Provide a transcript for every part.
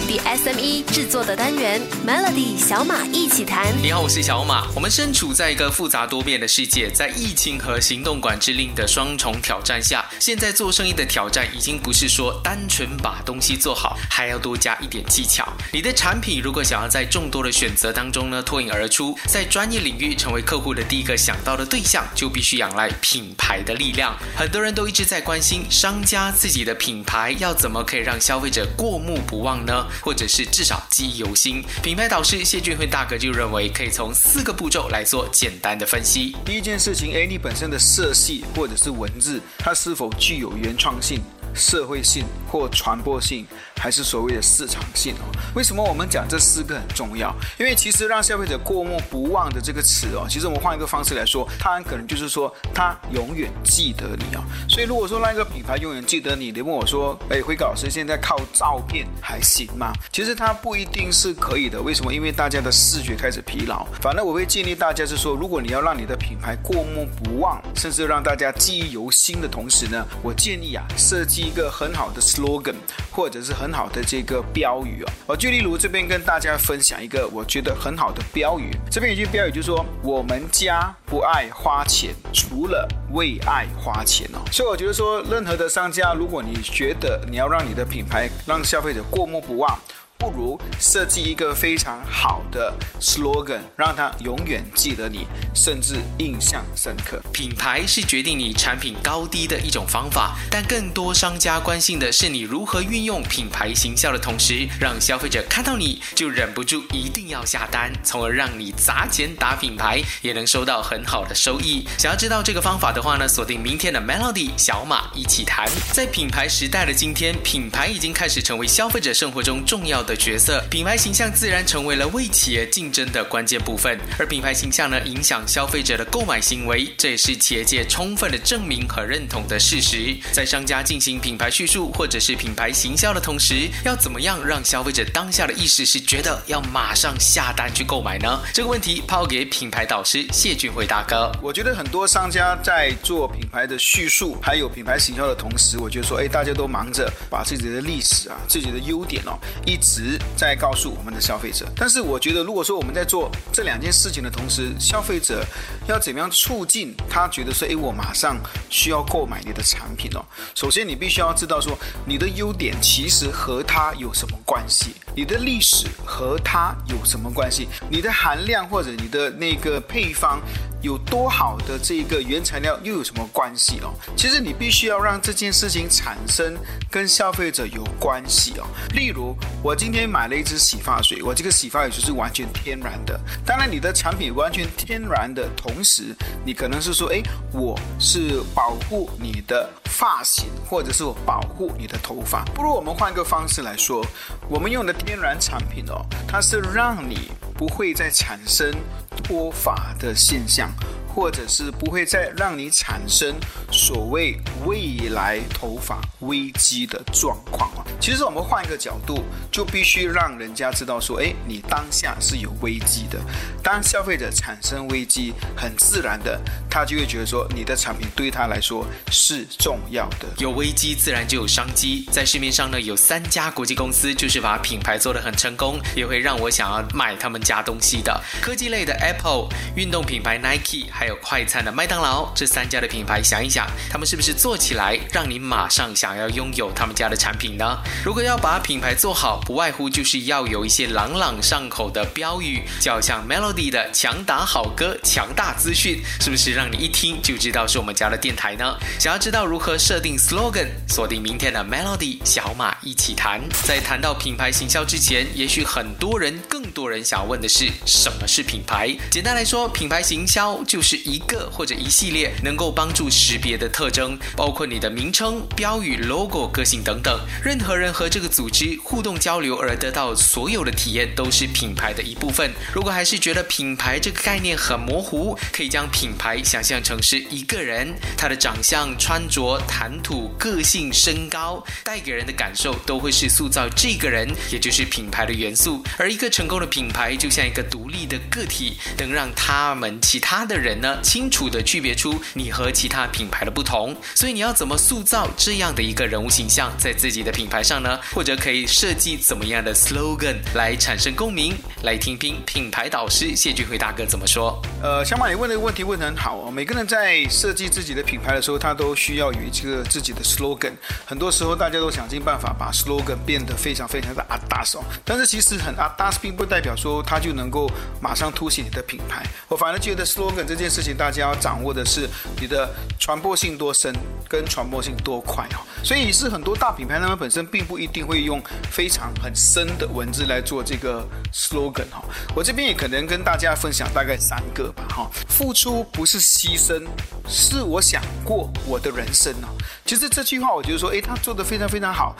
本地 SME 制作的单元 Melody 小马一起谈。你好，我是小马。我们身处在一个复杂多变的世界，在疫情和行动管制令的双重挑战下，现在做生意的挑战已经不是说单纯把东西做好，还要多加一点技巧。你的产品如果想要在众多的选择当中呢脱颖而出，在专业领域成为客户的第一个想到的对象，就必须仰赖品牌的力量。很多人都一直在关心商家自己的品牌要怎么可以让消费者过目不忘呢？或者是至少记忆犹新？品牌导师谢俊辉大哥就认为，可以从四个步骤来做简单的分析。第一件事情，哎，你本身的色系或者是文字，它是否具有原创性？社会性或传播性，还是所谓的市场性哦？为什么我们讲这四个很重要？因为其实让消费者过目不忘的这个词哦，其实我们换一个方式来说，它很可能就是说他永远记得你哦。所以如果说让一个品牌永远记得你，你问我说，哎，辉哥老师现在靠照片还行吗？其实它不一定是可以的。为什么？因为大家的视觉开始疲劳。反正我会建议大家是说，如果你要让你的品牌过目不忘，甚至让大家记忆犹新的同时呢，我建议啊，设计。一个很好的 slogan，或者是很很好的这个标语哦。我就例如这边跟大家分享一个我觉得很好的标语。这边有句标语就是说：“我们家不爱花钱，除了为爱花钱哦。”所以我觉得说，任何的商家，如果你觉得你要让你的品牌让消费者过目不忘。不如设计一个非常好的 slogan，让他永远记得你，甚至印象深刻。品牌是决定你产品高低的一种方法，但更多商家关心的是你如何运用品牌形象的同时，让消费者看到你就忍不住一定要下单，从而让你砸钱打品牌也能收到很好的收益。想要知道这个方法的话呢，锁定明天的 Melody 小马一起谈。在品牌时代的今天，品牌已经开始成为消费者生活中重要的。的角色，品牌形象自然成为了为企业竞争的关键部分。而品牌形象呢，影响消费者的购买行为，这也是企业界充分的证明和认同的事实。在商家进行品牌叙述或者是品牌行销的同时，要怎么样让消费者当下的意识是觉得要马上下单去购买呢？这个问题抛给品牌导师谢俊辉大哥。我觉得很多商家在做品牌的叙述，还有品牌行销的同时，我觉得说，哎，大家都忙着把自己的历史啊、自己的优点哦，一直。在告诉我们的消费者，但是我觉得，如果说我们在做这两件事情的同时，消费者要怎么样促进他觉得说，哎，我马上需要购买你的产品哦。首先，你必须要知道说，你的优点其实和他有什么关系？你的历史和他有什么关系？你的含量或者你的那个配方。有多好的这个原材料又有什么关系哦？其实你必须要让这件事情产生跟消费者有关系哦。例如，我今天买了一支洗发水，我这个洗发水就是完全天然的。当然，你的产品完全天然的同时，你可能是说，哎，我是保护你的发型，或者是我保护你的头发。不如我们换个方式来说，我们用的天然产品哦，它是让你不会再产生。脱发的现象。或者是不会再让你产生所谓未来头发危机的状况啊。其实我们换一个角度，就必须让人家知道说，哎，你当下是有危机的。当消费者产生危机，很自然的，他就会觉得说，你的产品对他来说是重要的。有危机自然就有商机。在市面上呢，有三家国际公司就是把品牌做得很成功，也会让我想要买他们家东西的。科技类的 Apple，运动品牌 Nike。还有快餐的麦当劳，这三家的品牌，想一想，他们是不是做起来让你马上想要拥有他们家的产品呢？如果要把品牌做好，不外乎就是要有一些朗朗上口的标语，就好像 Melody 的“强打好歌，强大资讯”，是不是让你一听就知道是我们家的电台呢？想要知道如何设定 slogan，锁定明天的 Melody 小马一起谈。在谈到品牌行销之前，也许很多人更多人想问的是，什么是品牌？简单来说，品牌行销就是。是一个或者一系列能够帮助识别的特征，包括你的名称、标语、logo、个性等等。任何人和这个组织互动交流而得到所有的体验，都是品牌的一部分。如果还是觉得品牌这个概念很模糊，可以将品牌想象成是一个人，他的长相、穿着、谈吐、个性、身高，带给人的感受都会是塑造这个人，也就是品牌的元素。而一个成功的品牌，就像一个独立的个体，能让他们其他的人。呢，清楚的区别出你和其他品牌的不同。所以你要怎么塑造这样的一个人物形象在自己的品牌上呢？或者可以设计怎么样的 slogan 来产生共鸣？来听听品牌导师谢俊辉大哥怎么说。呃，小马，你问这个问题问得很好哦。每个人在设计自己的品牌的时候，他都需要有一个自己的 slogan。很多时候，大家都想尽办法把 slogan 变得非常非常的阿达斯。但是其实很阿达斯，并不代表说它就能够马上凸显你的品牌。我反而觉得 slogan 这件事情，大家要掌握的是你的传播性多深，跟传播性多快哦。所以是很多大品牌，他们本身并不一定会用非常很深的文字来做这个 slogan 哈。我这边也可能跟大家分享大概三个吧哈。付出不是牺牲，是我想过我的人生哦。其实这句话，我觉得说，诶，他做的非常非常好。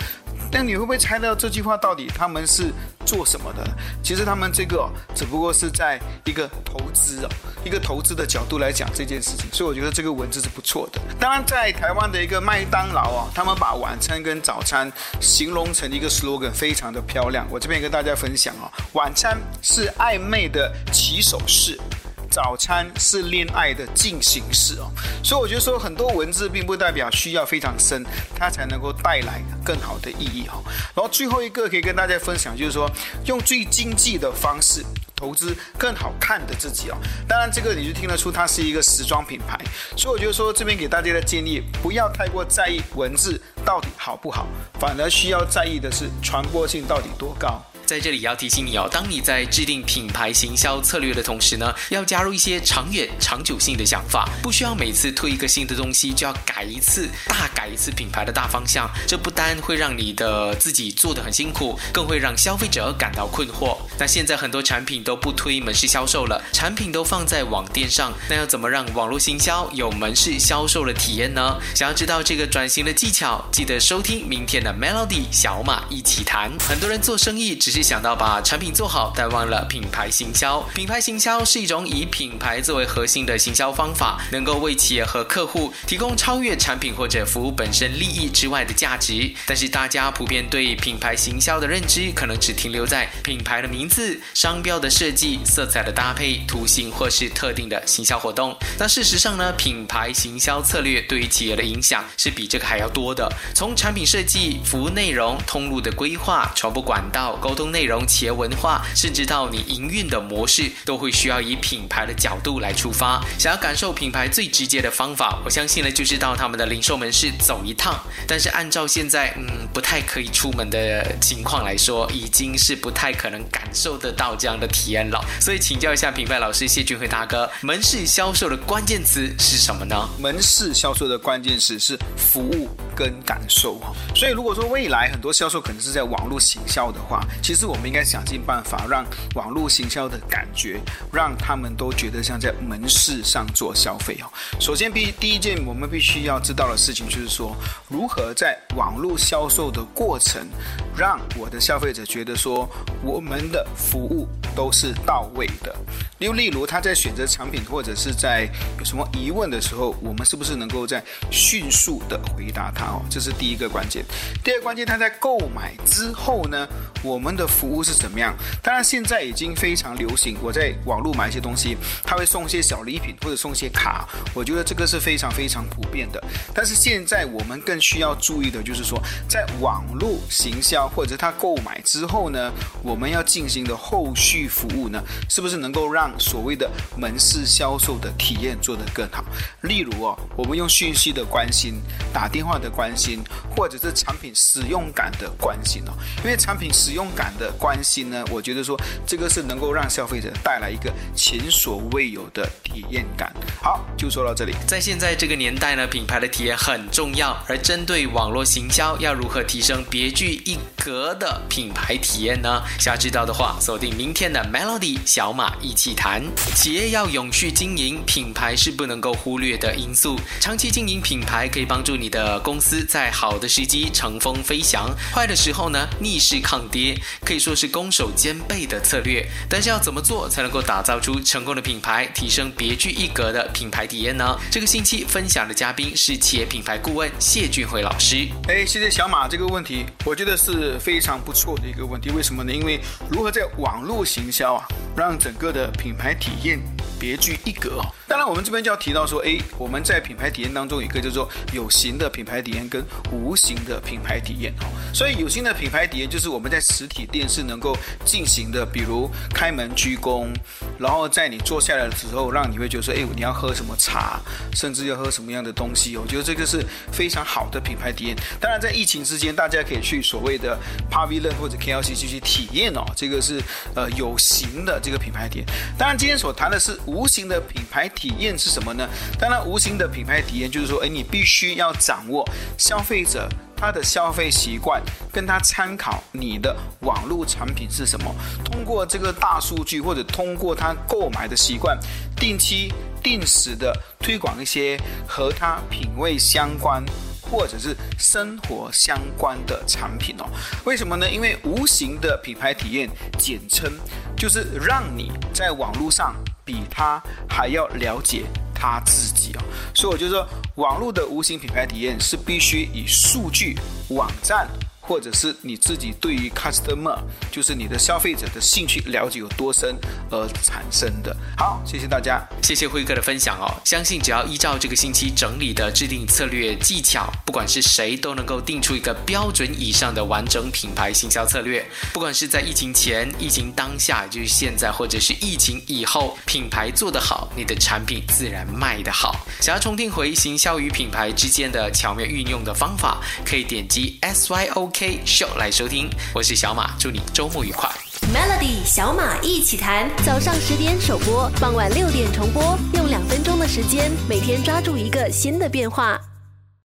但你会不会猜到这句话到底他们是做什么的？其实他们这个只不过是在一个投资哦，一个投资的角度来讲这件事情，所以我觉得这个文字是不错的。当然，在台湾的一个麦当劳啊，他们把晚餐跟早餐形容成一个 slogan，非常的漂亮。我这边跟大家分享哦，晚餐是暧昧的起手式。早餐是恋爱的进行式哦，所以我觉得说很多文字并不代表需要非常深，它才能够带来更好的意义哈。然后最后一个可以跟大家分享，就是说用最经济的方式投资更好看的自己哦。当然这个你就听得出它是一个时装品牌，所以我觉得说这边给大家的建议，不要太过在意文字到底好不好，反而需要在意的是传播性到底多高。在这里要提醒你哦，当你在制定品牌行销策略的同时呢，要加入一些长远、长久性的想法，不需要每次推一个新的东西就要改一次、大改一次品牌的大方向。这不单会让你的自己做得很辛苦，更会让消费者感到困惑。那现在很多产品都不推门市销售了，产品都放在网店上，那要怎么让网络行销有门市销售的体验呢？想要知道这个转型的技巧，记得收听明天的 Melody 小马一起谈。很多人做生意只是。想到把产品做好，但忘了品牌行销。品牌行销是一种以品牌作为核心的行销方法，能够为企业和客户提供超越产品或者服务本身利益之外的价值。但是大家普遍对品牌行销的认知，可能只停留在品牌的名次、商标的设计、色彩的搭配、图形或是特定的行销活动。那事实上呢，品牌行销策略对于企业的影响是比这个还要多的。从产品设计、服务内容、通路的规划、传播管道、沟通。内容、企业文化，甚至到你营运的模式，都会需要以品牌的角度来出发。想要感受品牌最直接的方法，我相信呢，就是到他们的零售门市走一趟。但是按照现在嗯不太可以出门的情况来说，已经是不太可能感受得到这样的体验了。所以请教一下品牌老师谢俊辉大哥，门市销售的关键词是什么呢？门市销售的关键词是服务跟感受哈。所以如果说未来很多销售可能是在网络行销的话，其实。我们应该想尽办法，让网络行销的感觉，让他们都觉得像在门市上做消费哦。首先，必第一件我们必须要知道的事情，就是说如何在网络销售的过程，让我的消费者觉得说我们的服务都是到位的。又例如，他在选择产品或者是在有什么疑问的时候，我们是不是能够在迅速的回答他哦？这是第一个关键。第二关键，他在购买之后呢，我们的服务是怎么样？当然，现在已经非常流行。我在网络买一些东西，他会送一些小礼品或者送一些卡，我觉得这个是非常非常普遍的。但是现在我们更需要注意的就是说，在网络行销或者他购买之后呢，我们要进行的后续服务呢，是不是能够让所谓的门市销售的体验做得更好？例如哦，我们用讯息的关心、打电话的关心，或者是产品使用感的关心哦，因为产品使用感。的关心呢？我觉得说这个是能够让消费者带来一个前所未有的体验感。好，就说到这里。在现在这个年代呢，品牌的体验很重要。而针对网络行销，要如何提升别具一格的品牌体验呢？想知道的话，锁定明天的 Melody 小马一起谈。企业要永续经营，品牌是不能够忽略的因素。长期经营品牌可以帮助你的公司在好的时机乘风飞翔，坏的时候呢逆势抗跌。可以说是攻守兼备的策略，但是要怎么做才能够打造出成功的品牌，提升别具一格的品牌体验呢？这个星期分享的嘉宾是企业品牌顾问谢俊辉老师。哎，谢谢小马这个问题，我觉得是非常不错的一个问题。为什么呢？因为如何在网络行销啊，让整个的品牌体验。别具一格哦。当然，我们这边就要提到说，哎，我们在品牌体验当中有一个叫做有形的品牌体验跟无形的品牌体验哦。所以有形的品牌体验就是我们在实体店是能够进行的，比如开门鞠躬，然后在你坐下来的时候，让你会觉得说，哎，你要喝什么茶，甚至要喝什么样的东西，我觉得这个是非常好的品牌体验。当然，在疫情之间，大家可以去所谓的 Pavilion 或者 KLC 去去体验哦，这个是呃有形的这个品牌体验。当然，今天所谈的是无形的品牌。体验是什么呢？当然，无形的品牌体验就是说，哎，你必须要掌握消费者他的消费习惯，跟他参考你的网络产品是什么，通过这个大数据或者通过他购买的习惯，定期、定时的推广一些和他品味相关或者是生活相关的产品哦。为什么呢？因为无形的品牌体验，简称就是让你在网络上。比他还要了解他自所以我就说，网络的无形品牌体验是必须以数据网站。或者是你自己对于 customer，就是你的消费者的兴趣了解有多深而产生的。好，谢谢大家，谢谢辉哥的分享哦。相信只要依照这个星期整理的制定策略技巧，不管是谁都能够定出一个标准以上的完整品牌行销策略。不管是在疫情前、疫情当下，就是现在，或者是疫情以后，品牌做得好，你的产品自然卖得好。想要重听回行销与品牌之间的巧妙运用的方法，可以点击 SYOK。K Show 来收听，我是小马，祝你周末愉快。Melody 小马一起谈，早上十点首播，傍晚六点重播，用两分钟的时间，每天抓住一个新的变化。